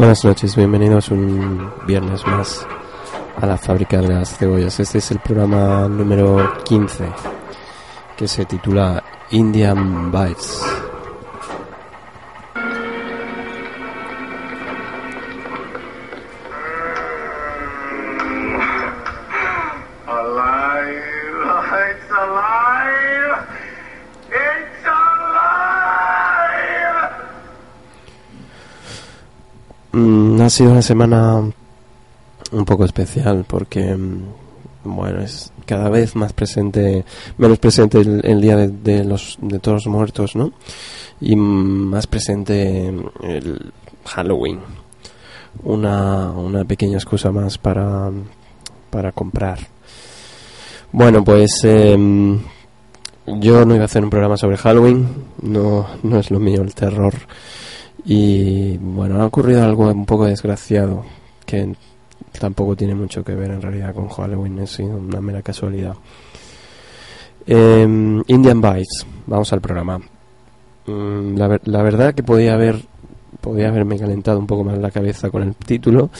Buenas noches, bienvenidos un viernes más a la fábrica de las cebollas. Este es el programa número 15 que se titula Indian Bites. Ha sido una semana un poco especial porque mm, bueno es cada vez más presente menos presente el, día de, los de todos los muertos no y más presente el Halloween. Una, una pequeña excusa más para para comprar. Bueno pues em, yo no iba a hacer un programa sobre Halloween. No no es lo mío el terror y bueno, ha ocurrido algo un poco desgraciado que tampoco tiene mucho que ver en realidad con Halloween, es una mera casualidad. Em, Indian Bites, vamos al programa. Mm, la, la, verdad que podía haber podía haberme calentado un poco más la cabeza con el título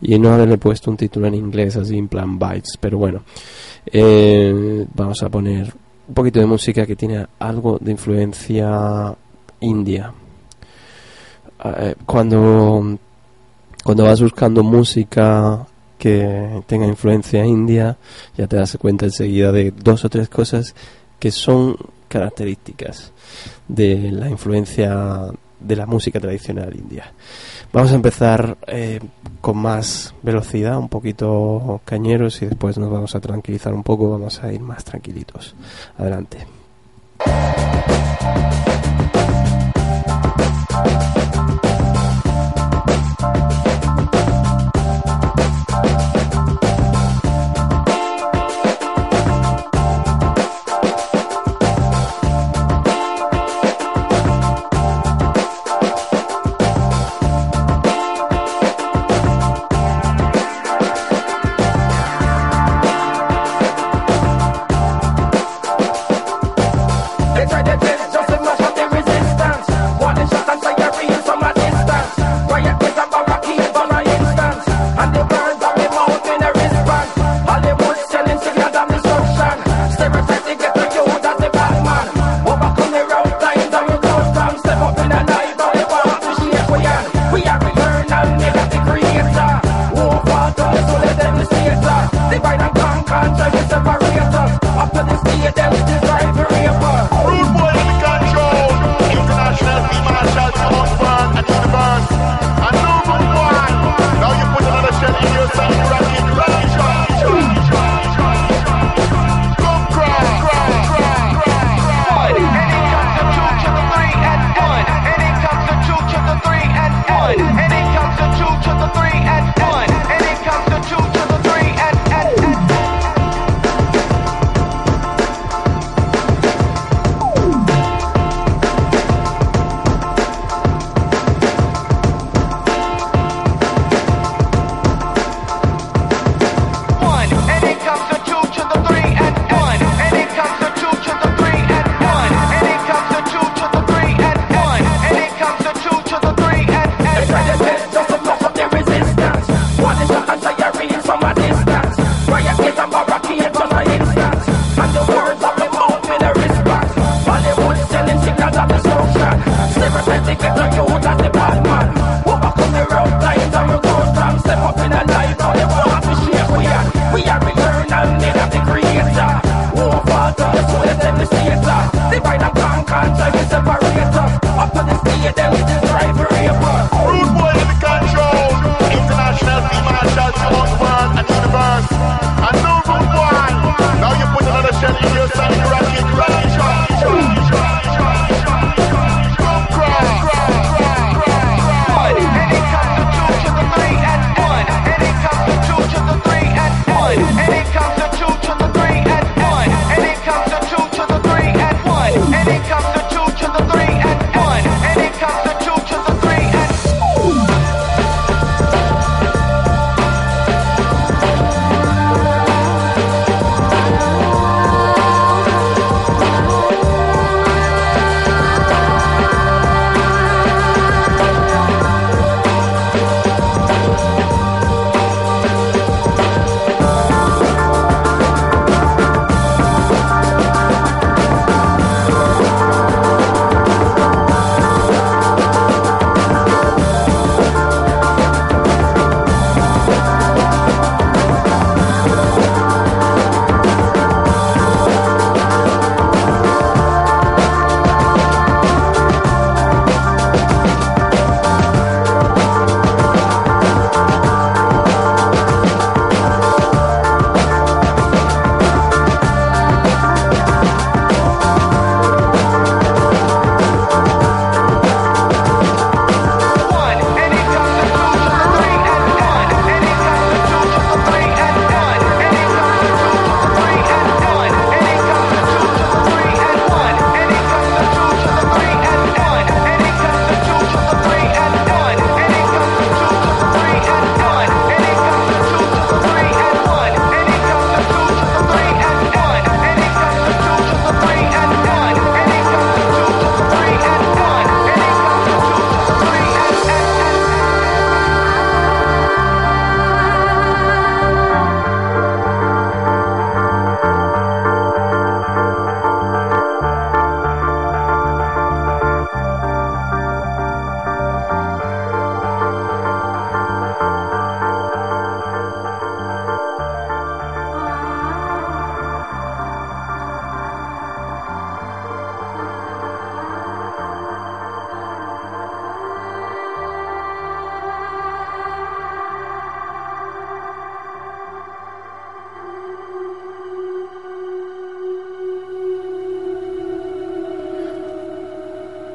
y no haberle puesto un título en inglés así en plan Bites, pero bueno, eh, vamos a poner un poquito de música que tiene algo de influencia india eh, cuando, cuando vas buscando música que tenga influencia india, ya te das cuenta enseguida de dos o tres cosas que son características de la influencia de la música tradicional india. Vamos a empezar eh, con más velocidad, un poquito cañeros y después nos vamos a tranquilizar un poco, vamos a ir más tranquilitos. Adelante.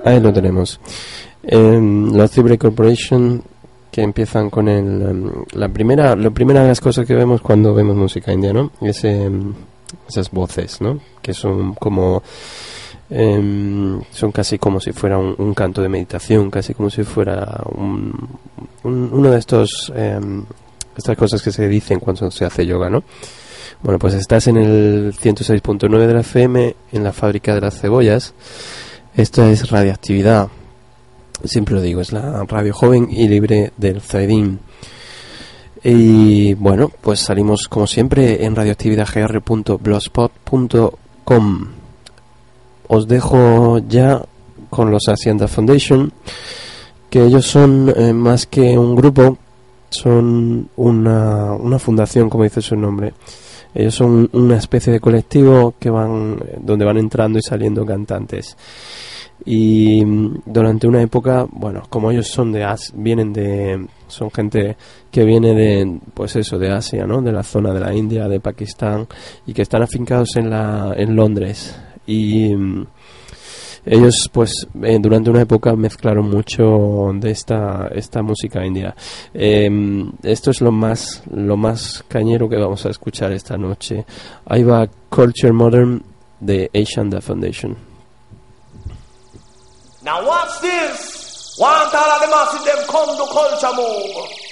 Ahí lo tenemos. Eh, la Cibre Corporation que empiezan con el, em, la primera, la primera de las cosas que vemos cuando vemos música india, ¿no? Em, esas voces, ¿no? Que son como em, son casi como si fuera un, canto de meditación, casi como si fuera un, uno de estos estas cosas que se dicen cuando se hace yoga, ¿no? Bueno, pues estás en el 106.9 de la FM, en la fábrica de las cebollas. Esto es radioactividad. Siempre lo digo, es la radio joven y libre del Zaidín. Y bueno, pues salimos como siempre en radioactividadgr.blogspot.com. Os dejo ya con los Hacienda Foundation, que ellos son eh, más que un grupo, son una, una fundación, como dice su nombre. Ellos son una especie de colectivo que van donde van entrando y saliendo cantantes. Y mm, durante una época, bueno, como ellos son de As vienen de son gente que viene de pues eso, de Asia, ¿no? De la zona de la India, de Pakistán y que están afincados en la en Londres. Y mm, ellos pues eh, durante una época mezclaron mucho de esta esta música india. Em, esto es lo más lo más cañero que vamos a escuchar esta noche. Ahí va Culture Modern de Asian The Foundation Now watch this Want all of the masses them come to culture move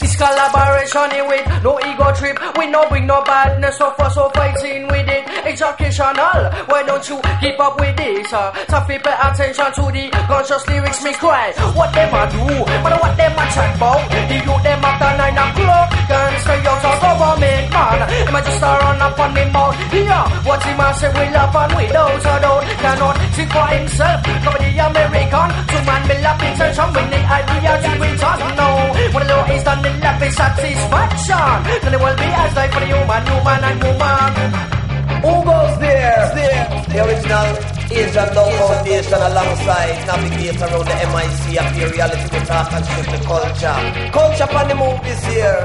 This collaboration with no ego trip. We no bring no badness, so for so fighting with it. Educational, why don't you keep up with this? Uh, so pay attention to the conscious lyrics me cry. What them a do? But what them a chat about? The youth them after nine o'clock. Can't stay out of government man. Him a just a run up on the mouth. Yeah, what him a say we love and without a doubt cannot think for himself. Come the American, two man be lap intention when the idea to return. No, the law is done, the happy satisfaction. Then it will be as like for the human, human and woman. Goes there? there? The original Asian Dog Foundation alongside Navigate around the MIC appear reality to talk and shift the culture. Culture on the move this year.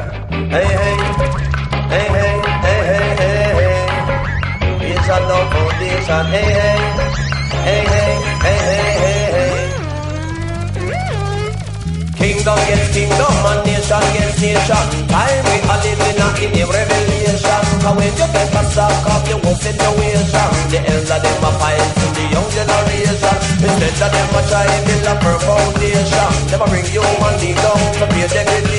Hey, hey. Hey, hey, hey, hey, hey, hey. Asian Dog Foundation. Hey, hey. Hey, hey, hey, hey, hey, hey. Kingdom against kingdom and nation against nation. Time we are living in a revelation. Cause when you get a sack of your own situation, the elder them a fight to the young generation. Instead of them a try to build a foundation, a bring you and lead down to be a degradation.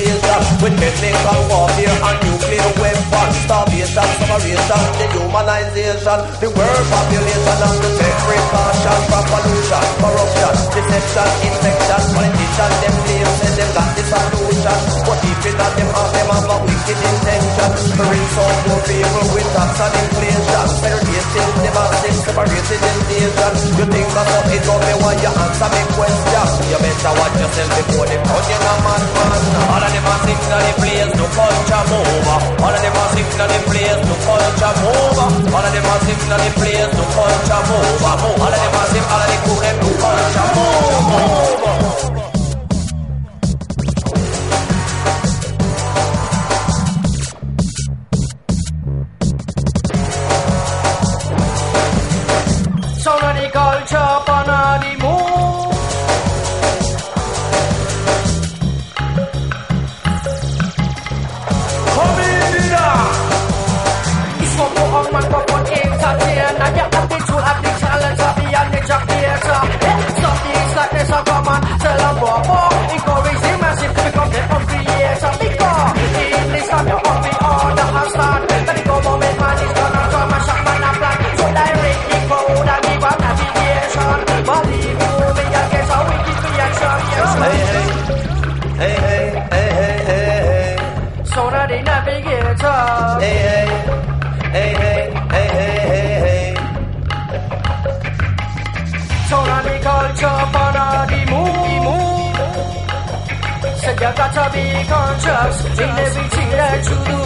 With chemical warfare and nuclear weapons, starvation, separation, dehumanization, the world population and the take precaution from pollution, corruption, deception, infection, politicians, them live say them got the solution. But if it not them have them have a wicked intention. To rinse out more people with tax and inflation. Segregating them as they separated in nation. You think that's how it got me while you answer me question. You better watch yourself before they put you in a madman. All of them are in the place, no culture mover. All of them are sick in the place, no culture mover. All of them are sick in the place, no culture mover. All of them are mover. Gotta be conscious in everything that you do.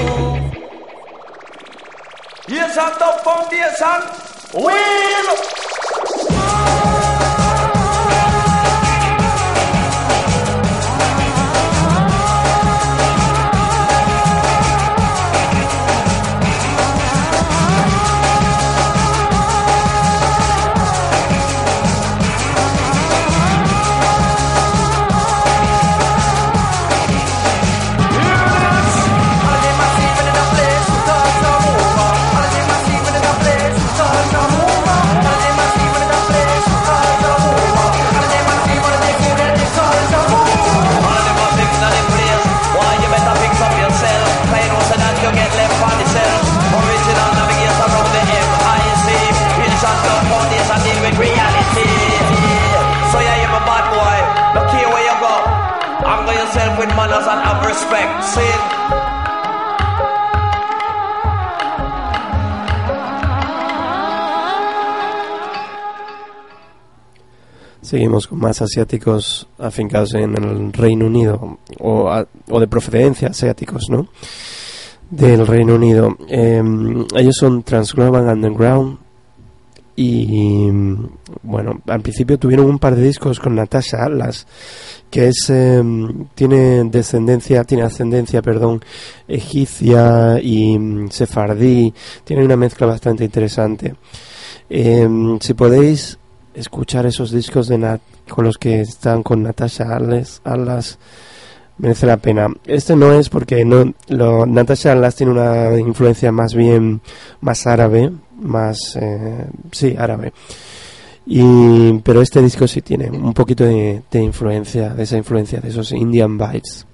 Here's top foundation. Wheel! Más asiáticos afincados en el Reino Unido o, a- o de procedencia asiáticos, ¿no? Del Reino Unido. Eh, ellos son Transglobal Underground y bueno, al principio tuvieron un par de discos con Natasha Atlas, que es eh, tiene descendencia, tiene ascendencia, perdón, egipcia y mm, sefardí, tiene una mezcla bastante interesante. Si podéis escuchar esos discos de Nat con los que están con Natasha Atlas merece la pena. Este no es porque no lo, Natasha Atlas tiene una influencia más bien más árabe, más eh, sí árabe. Y, pero este disco sí tiene un poquito de, de influencia, de esa influencia, de esos Indian vibes.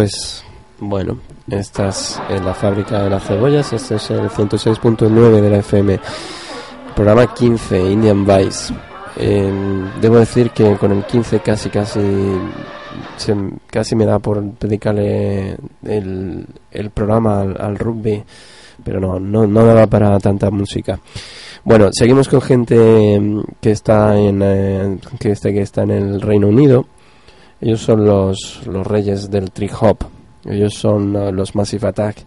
Pues bueno, esta es la fábrica de las cebollas, este es el 106.9 de la FM, programa 15, Indian Vice. debo decir que con el 15 casi casi casi me da por dedicarle el, el programa al, rugby, pero no, no, no daba para tanta música. Bueno, seguimos con gente que está en eh, que, este, que está en el Reino Unido. Ellos son los, los reyes del trip hop. Ellos son uh, los Massive Attack,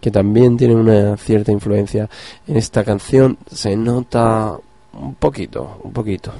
que también tienen una cierta influencia en esta canción. Se nota un poquito, un poquito.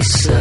Lisa.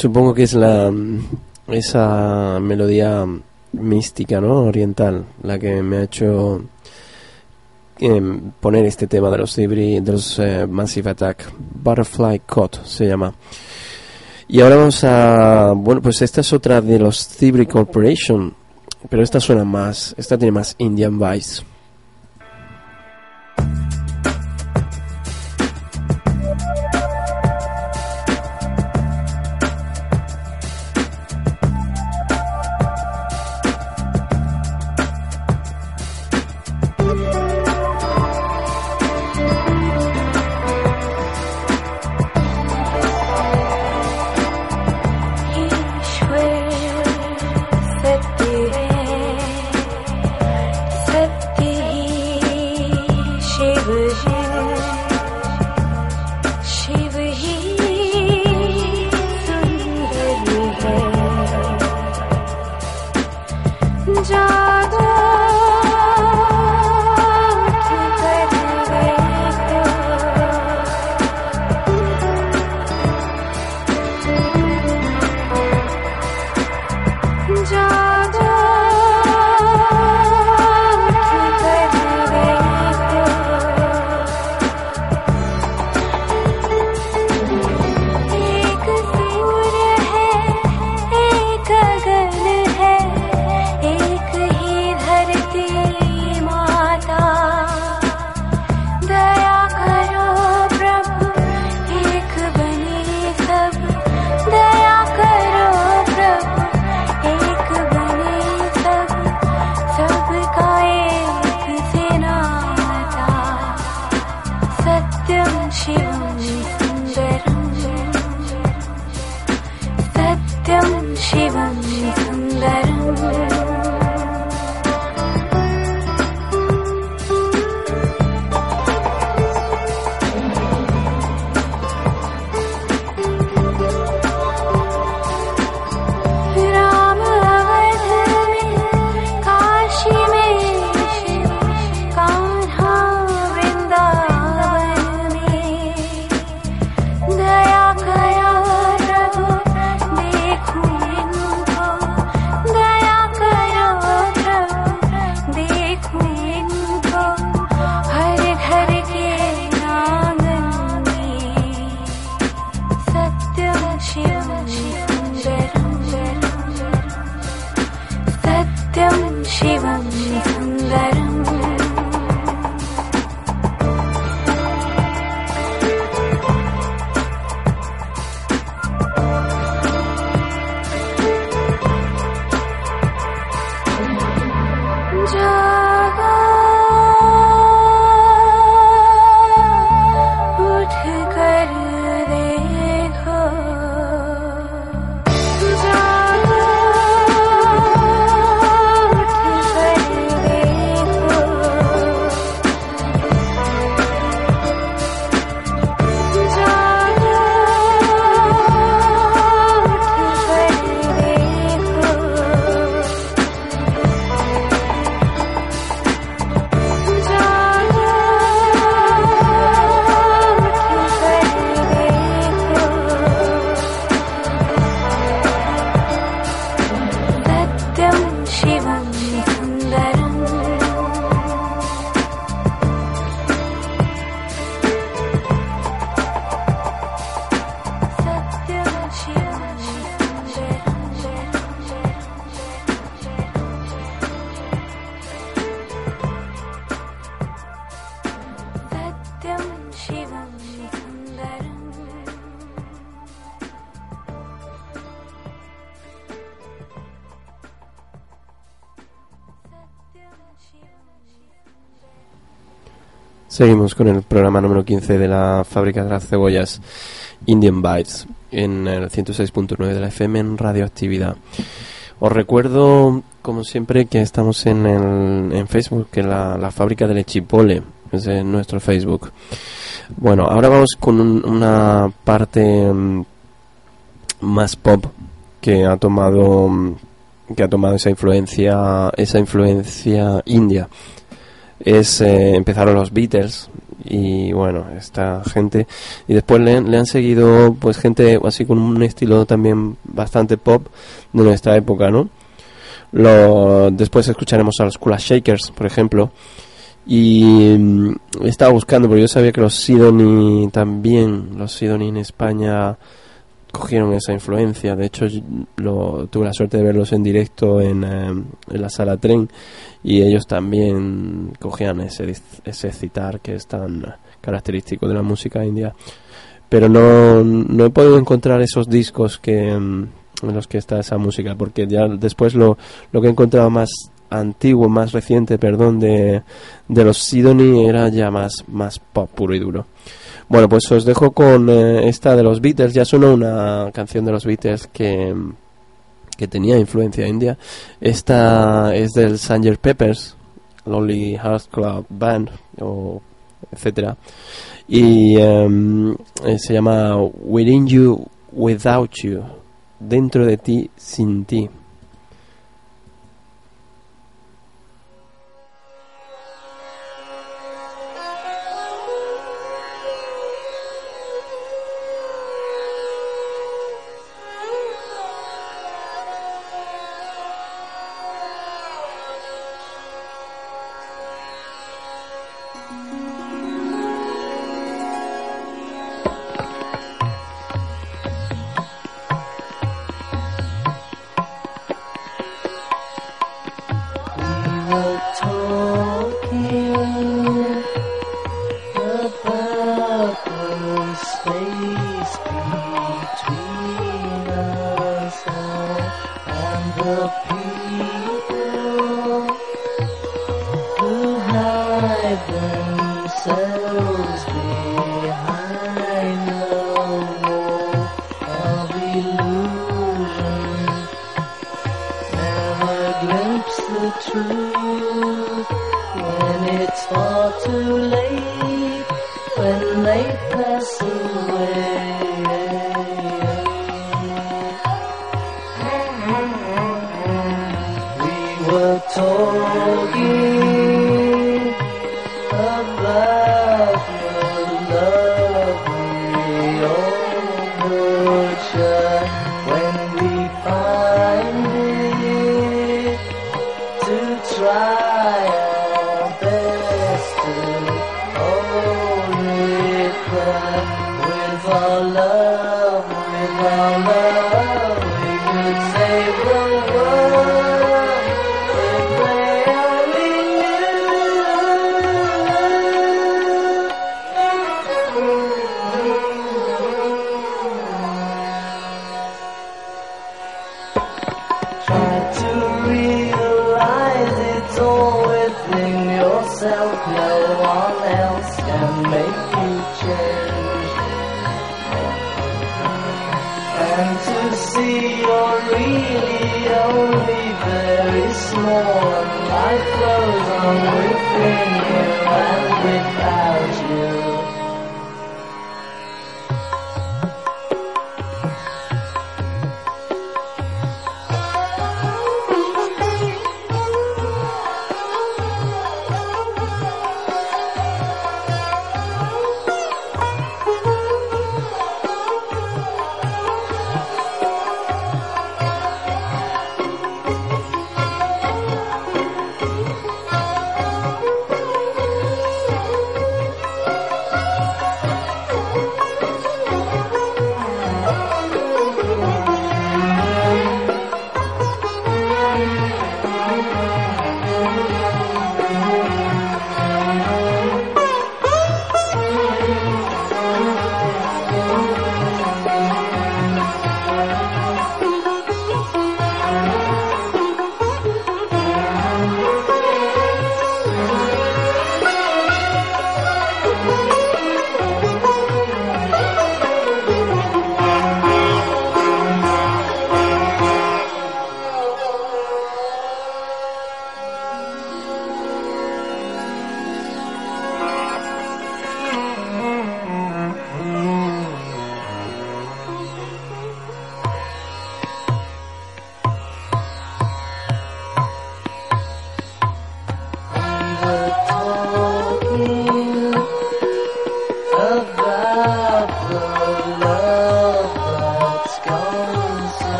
Supongo que es la esa melodía mística, ¿no? Oriental, la que me ha hecho em, poner este tema de los de los eh, Massive Attack. Butterfly Cut se llama. Y ahora vamos a. Bueno, pues esta es otra de los Thibri Corporation. Pero esta suena más. Esta tiene más Indian Vice. Seguimos con el programa número 15 de la fábrica de las cebollas Indian Bites en el 106.9 de la FM en radioactividad. Os recuerdo, como siempre, que estamos en, el, en Facebook, que la, la fábrica del Chipole es en nuestro Facebook. Bueno, ahora vamos con una parte mm, más pop que ha tomado mm, que ha tomado esa influencia esa influencia india es eh, empezaron los Beatles y bueno, esta gente y después le, le han seguido pues gente así con un estilo también bastante pop de nuestra época, ¿no? Lo, después escucharemos a los Kula Shakers, por ejemplo. Y mm, estaba buscando, porque yo sabía que los Sidoni también, los Sidoni en España cogieron esa influencia. De hecho, lo, tuve la suerte de verlos en directo en, eh, la sala tren y ellos también cogían ese, ese citar que es tan característico de la música india. Pero no, no he podido encontrar esos discos que mm, en los que está esa música, porque ya después lo, lo que he encontrado más antiguo, más reciente, perdón, de, de los Sidoni era ya más, más pop puro y duro. Bueno, pues os dejo con eh, esta de los Beatles. Ya sonó una canción de los Beatles que, que tenía influencia india. Esta es del Sgt. Peppers, Lonely Hearts Club Band, o etcétera. Y eh, se llama Within You, Without You. Dentro de ti, sin ti.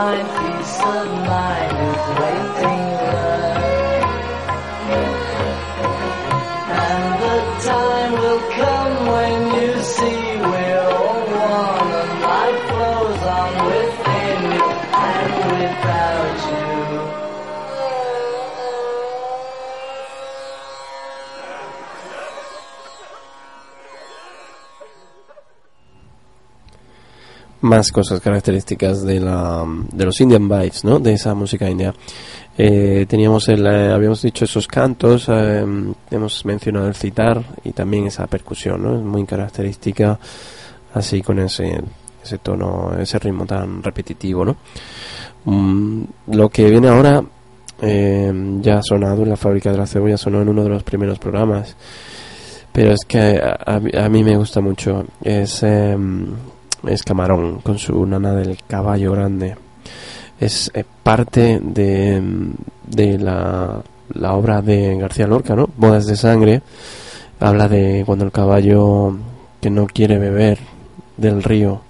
Find peace of mind is waiting más cosas características de la de los Indian vibes, ¿no? De esa música india. Eh, teníamos el, eh, habíamos dicho esos cantos, eh, hemos mencionado el citar y también esa percusión, ¿no? Es muy característica, así con ese ese tono, ese ritmo tan repetitivo, ¿no? Mm, lo que viene ahora eh, ya ha sonado en la fábrica de la cebolla, sonó en uno de los primeros programas, pero es que a, a- a mí me gusta mucho. Es em, es Camarón con su nana del caballo grande. Es eh, parte de, de la, la obra de García Lorca, ¿no? Bodas de sangre. Habla de cuando el caballo que no quiere beber del río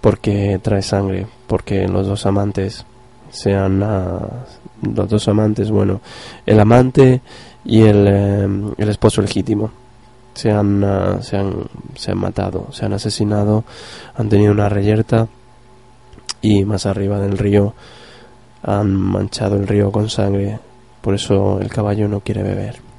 porque trae sangre, porque los dos amantes sean ah, los dos amantes, bueno, el amante y el, eh, el esposo legítimo se han, ah, se han se han matado, se han asesinado, han tenido una reyerta y más arriba del río han manchado el río con sangre, por eso el caballo no quiere beber.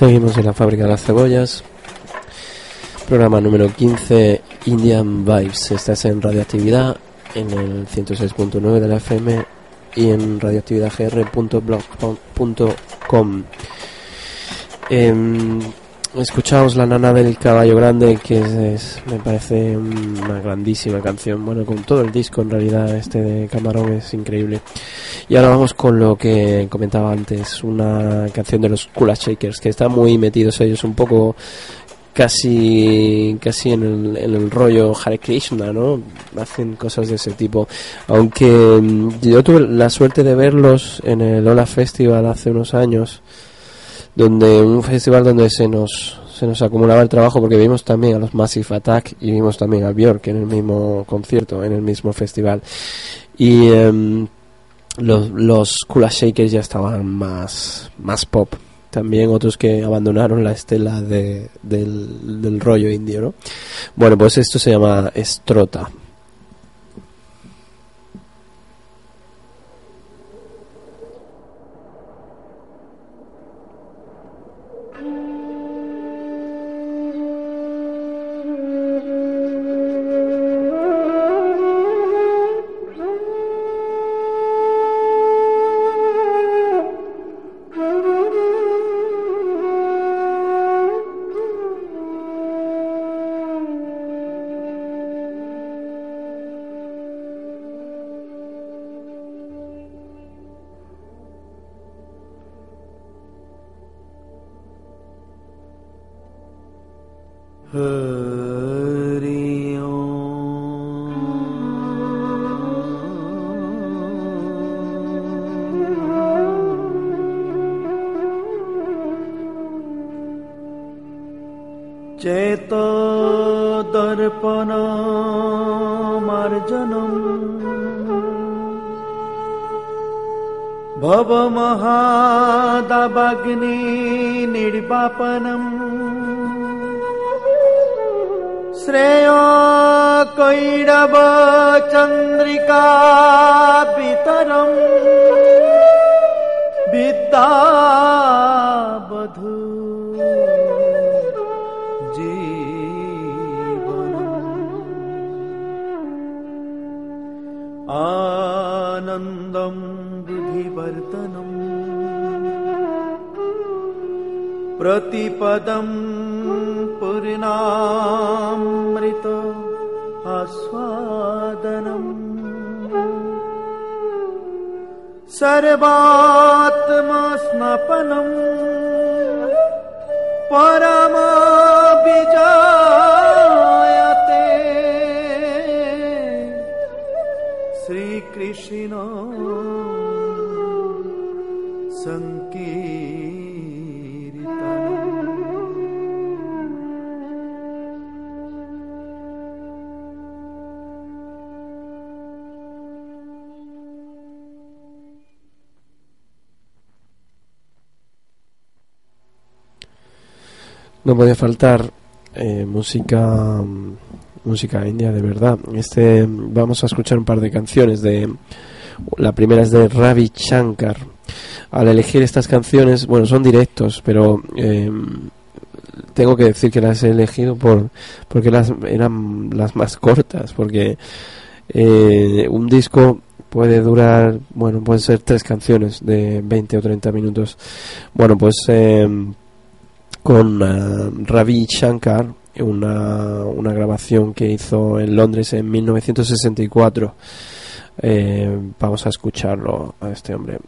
Seguimos en la fábrica de las cebollas. Programa número 15, Indian Vibes. Estás en radioactividad en el 106.9 de la FM y en radioactividadgr.blog.com. Eh, escuchamos La Nana del Caballo Grande, que es- me parece una grandísima canción. Bueno, con todo el disco en realidad, este de Camarón es increíble. Y ahora vamos con lo que comentaba antes, una canción de los Kula Shakers, que están muy metidos ellos un poco casi casi en el, en el rollo Hare Krishna, ¿no? Hacen cosas de ese tipo. Aunque mm, yo tuve la suerte de verlos en el Ola Festival hace unos años, donde un festival donde se nos se nos acumulaba el trabajo porque vimos también a los Massive Attack y vimos también a Björk en el mismo concierto, en el mismo festival. Y em, los, los Kula Shakers ya estaban más, más pop. También otros que abandonaron la estela de, del, del rollo indio, ¿no? Bueno, pues esto se llama Estrota. कल्पनामार्जनम् भवमहादाग्नि निर्वापनम् श्रेय कैरव चन्द्रिका वितरम् विदा प्रतिपदम् पूर्णामृत आस्वादनम्। सर्वात्मस्नपनम् परमाभिजायते। Shrikrishna No podía faltar eh, música música india de verdad. Este vamos a escuchar un par de canciones de la primera es de Ravi Shankar. Al elegir estas canciones, bueno, son directos, pero eh, tengo que decir que las he elegido por porque las eran las más cortas, porque eh, un disco puede durar, bueno, pueden ser tres canciones de 20 o 30 minutos. Bueno, pues eh, con eh, Ravi Shankar, una, una grabación que hizo en Londres en 1964. Eh, vamos a escucharlo a este hombre.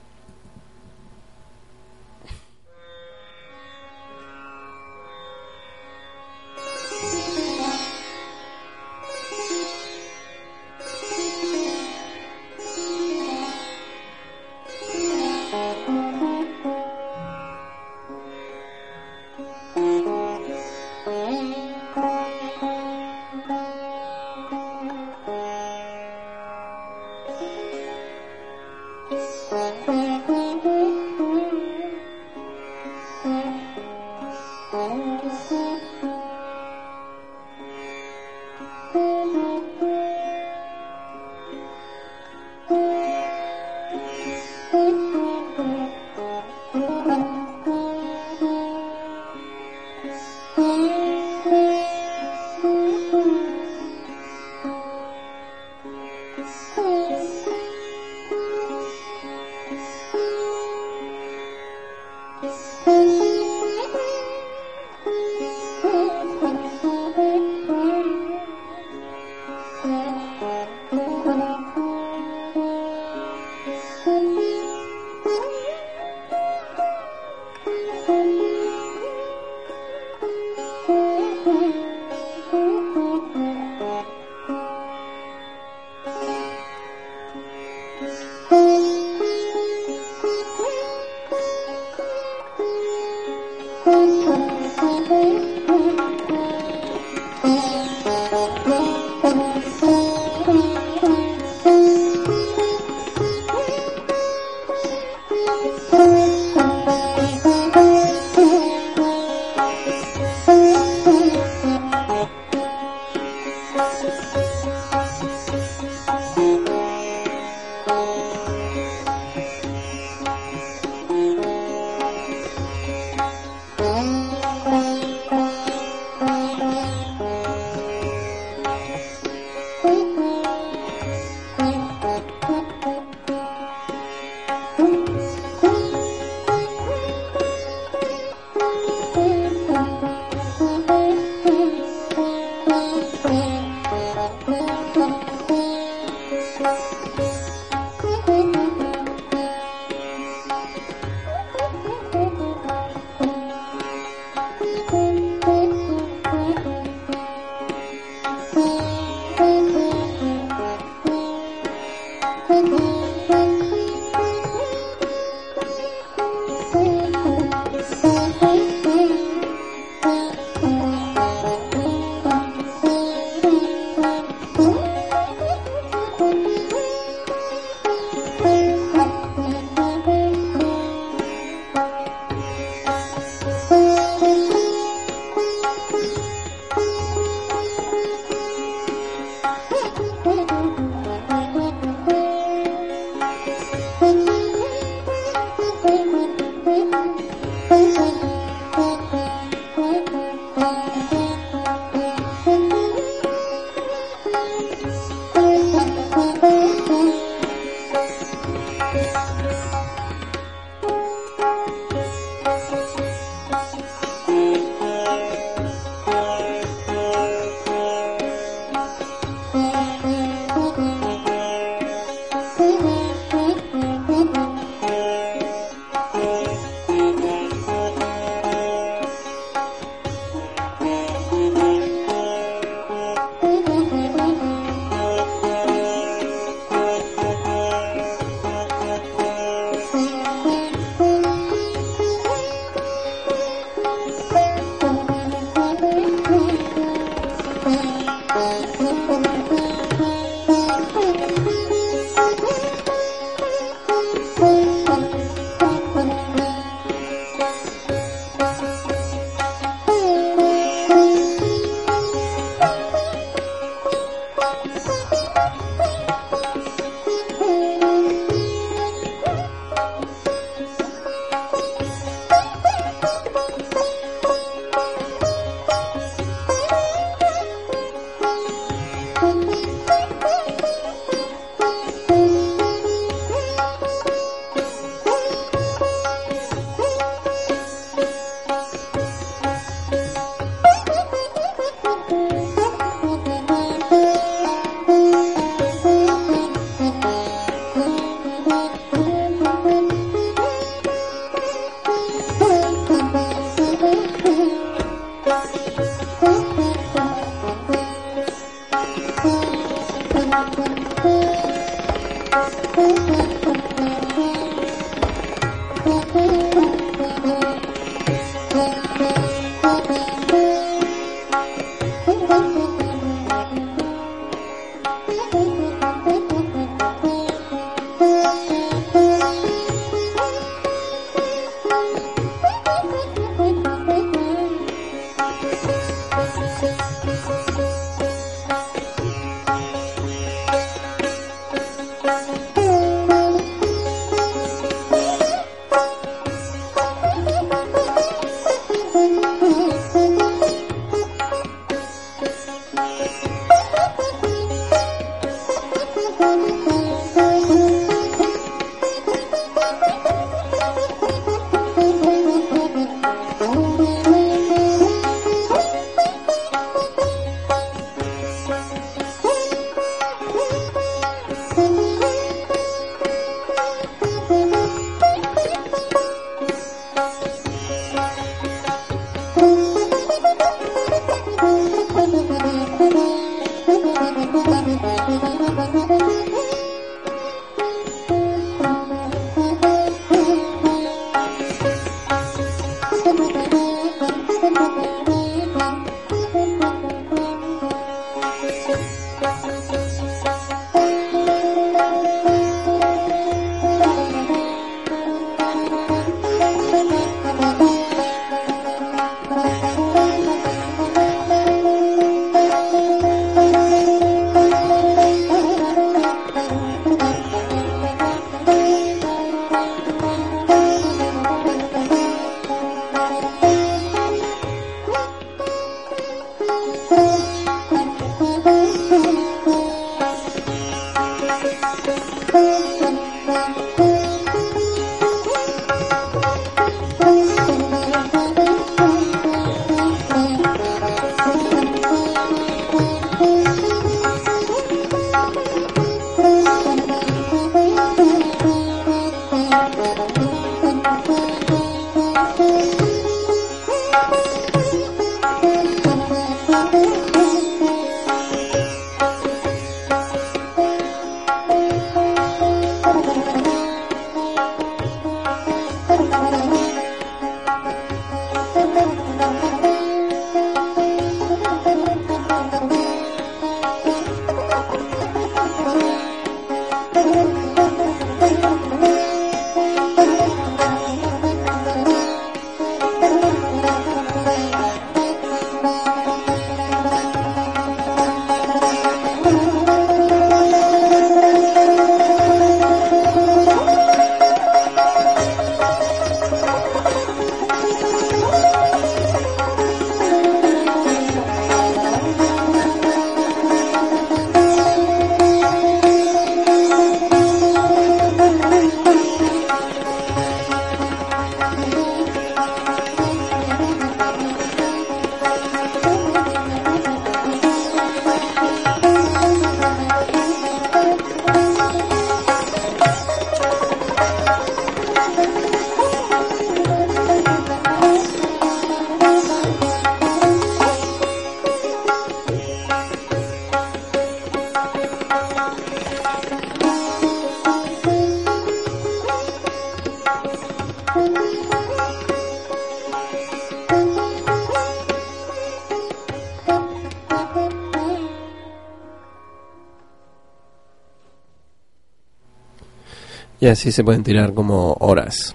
Y así se pueden tirar como horas.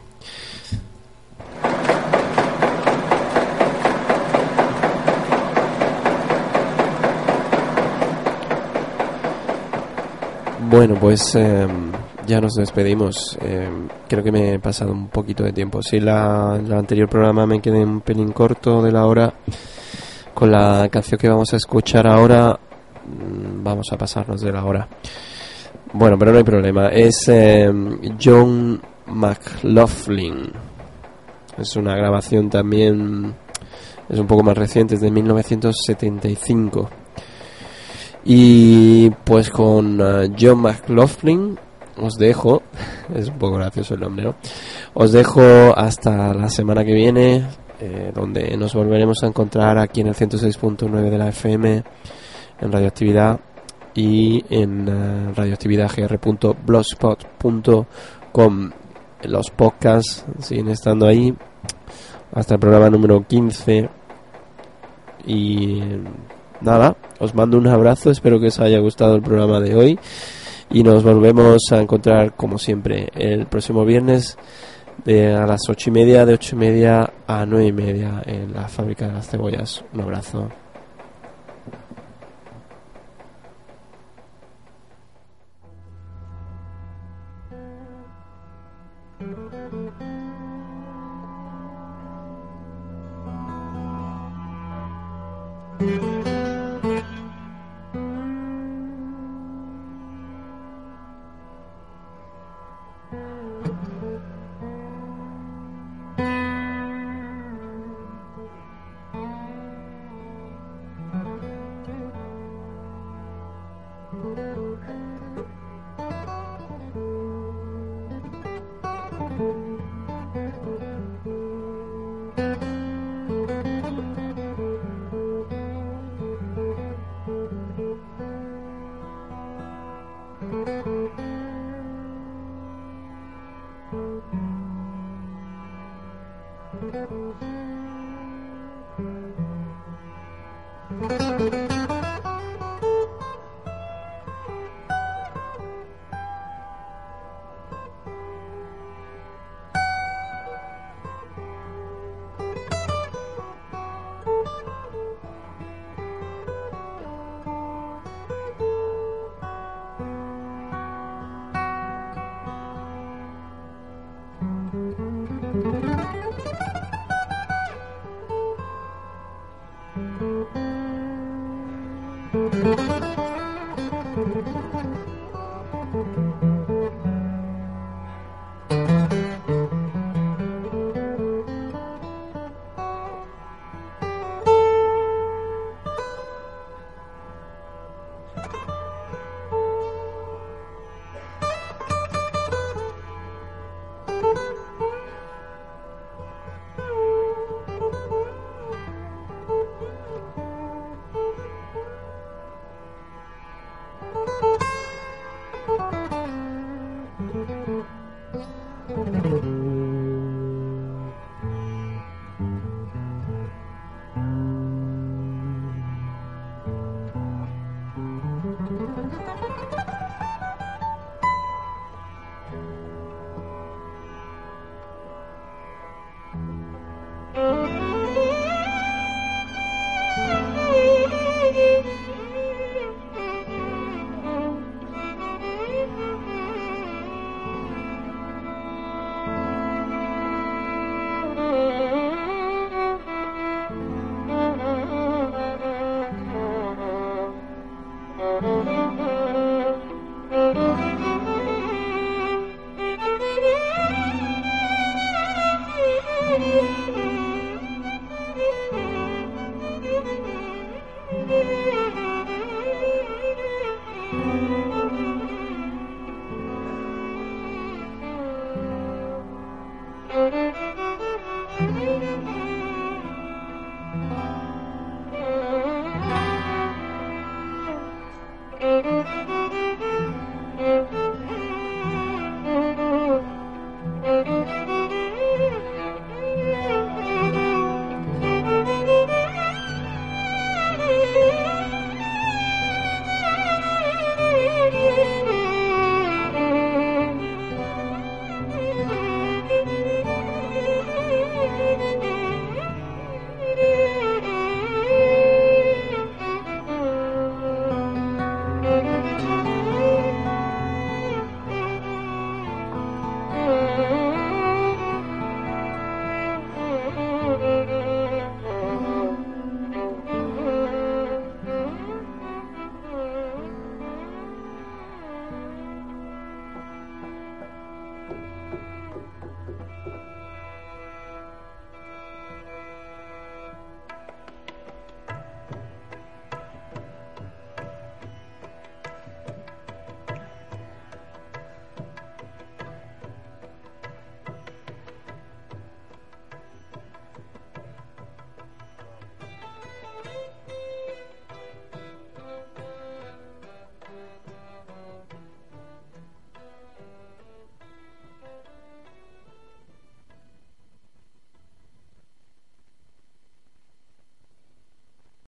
Bueno, pues eh, ya nos despedimos. Eh, creo que me he pasado un poquito de tiempo. Si la, el anterior programa me quedé un pelín corto de la hora, con la canción que vamos a escuchar ahora, mm, vamos a pasarnos de la hora. Bueno, pero no hay problema. Es eh, John McLaughlin. Es una grabación también, es un poco más reciente, es de 1975. Y pues con eh, John McLaughlin os dejo, es un poco gracioso el nombre, ¿no? Os dejo hasta la semana que viene, eh, donde nos volveremos a encontrar aquí en el 106.9 de la FM, en Radioactividad y en uh, radioactividadgr.blogspot.com. Los podcasts siguen estando ahí hasta el programa número 15 y nada, os mando un abrazo, espero que os haya gustado el programa de hoy y nos volvemos a encontrar como siempre el próximo viernes de a las ocho y media, de ocho y media a nueve y media en la fábrica de las cebollas. Un abrazo.